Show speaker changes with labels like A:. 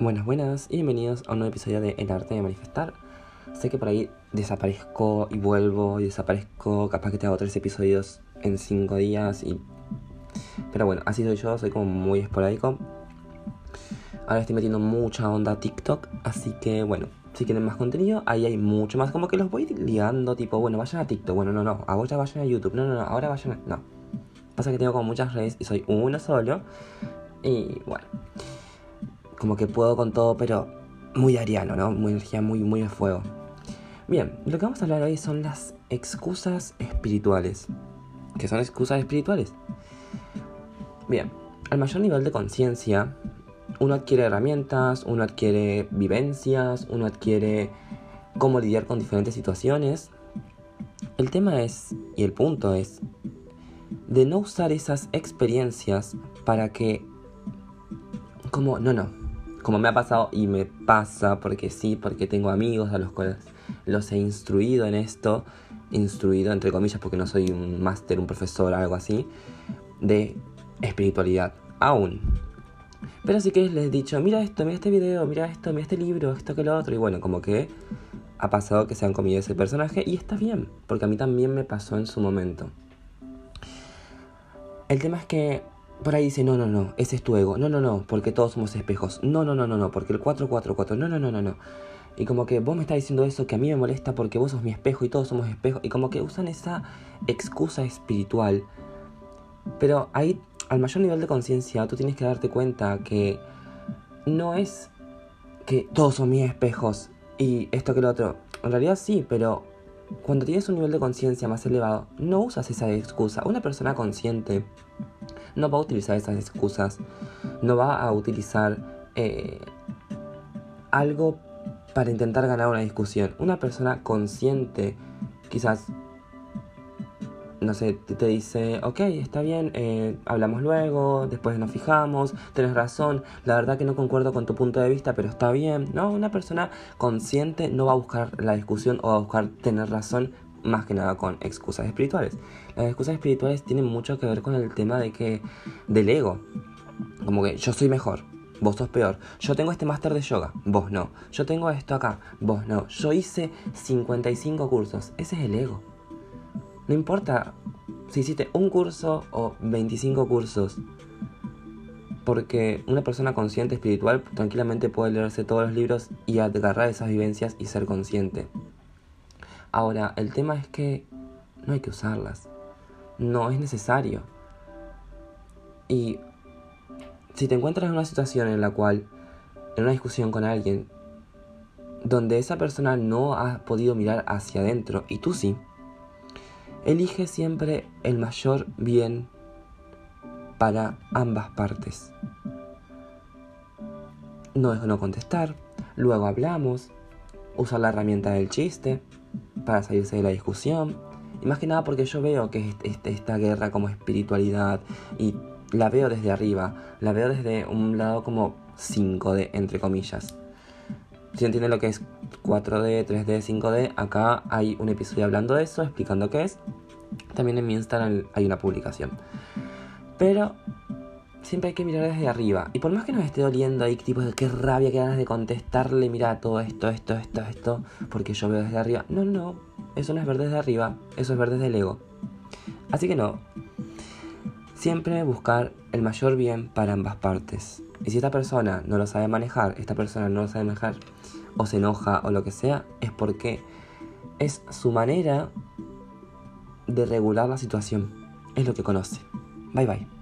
A: Buenas, buenas y bienvenidos a un nuevo episodio de El arte de manifestar. Sé que por ahí desaparezco y vuelvo y desaparezco, capaz que te hago tres episodios en cinco días y... Pero bueno, así soy yo, soy como muy esporádico. Ahora estoy metiendo mucha onda a TikTok, así que bueno, si quieren más contenido, ahí hay mucho más. Como que los voy ligando, tipo, bueno, vayan a TikTok, bueno, no, no, ahora vayan a YouTube, no, no, no, ahora vayan a... No. Pasa que tengo como muchas redes y soy uno solo. Y bueno como que puedo con todo, pero muy ariano, ¿no? Muy energía, muy, muy de fuego. Bien, lo que vamos a hablar hoy son las excusas espirituales. ¿Qué son excusas espirituales? Bien, al mayor nivel de conciencia, uno adquiere herramientas, uno adquiere vivencias, uno adquiere cómo lidiar con diferentes situaciones. El tema es, y el punto es, de no usar esas experiencias para que, como, no, no, como me ha pasado y me pasa porque sí, porque tengo amigos a los cuales los he instruido en esto, instruido entre comillas porque no soy un máster, un profesor, algo así, de espiritualidad, aún. Pero sí que les he dicho, mira esto, mira este video, mira esto, mira este libro, esto que lo otro, y bueno, como que ha pasado que se han comido ese personaje y está bien, porque a mí también me pasó en su momento. El tema es que por ahí dice, no, no, no, ese es tu ego. No, no, no, porque todos somos espejos. No, no, no, no, no, porque el 444. No, no, no, no, no. Y como que vos me estás diciendo eso que a mí me molesta porque vos sos mi espejo y todos somos espejos. Y como que usan esa excusa espiritual. Pero ahí, al mayor nivel de conciencia, tú tienes que darte cuenta que no es que todos son mis espejos y esto que lo otro. En realidad sí, pero cuando tienes un nivel de conciencia más elevado, no usas esa excusa. Una persona consciente no va a utilizar esas excusas, no va a utilizar eh, algo para intentar ganar una discusión. Una persona consciente, quizás, no sé, te, dice, ok, está bien, eh, hablamos luego, después nos fijamos, tienes razón, la verdad que no concuerdo con tu punto de vista, pero está bien. No, una persona consciente no va a buscar la discusión o va a buscar tener razón más que nada con excusas espirituales. Las excusas espirituales tienen mucho que ver con el tema de que del ego. Como que yo soy mejor, vos sos peor. Yo tengo este máster de yoga, vos no. Yo tengo esto acá, vos no. Yo hice 55 cursos, ese es el ego. No importa si hiciste un curso o 25 cursos. Porque una persona consciente espiritual tranquilamente puede leerse todos los libros y agarrar esas vivencias y ser consciente. Ahora, el tema es que no hay que usarlas. No es necesario. Y si te encuentras en una situación en la cual, en una discusión con alguien, donde esa persona no ha podido mirar hacia adentro y tú sí, elige siempre el mayor bien para ambas partes. No es no contestar, luego hablamos, usar la herramienta del chiste, para salirse de la discusión. Y más que nada porque yo veo que esta guerra como espiritualidad y la veo desde arriba, la veo desde un lado como 5D, entre comillas. Si entienden lo que es 4D, 3D, 5D, acá hay un episodio hablando de eso, explicando qué es. También en mi Instagram hay una publicación. Pero siempre hay que mirar desde arriba. Y por más que nos esté doliendo ahí, tipo, qué rabia, qué ganas de contestarle, mira todo esto, esto, esto, esto, porque yo veo desde arriba. No, no, eso no es ver desde arriba, eso es ver desde el ego. Así que no. Siempre buscar el mayor bien para ambas partes. Y si esta persona no lo sabe manejar, esta persona no lo sabe manejar, o se enoja o lo que sea, es porque es su manera de regular la situación. Es lo que conoce. Bye bye.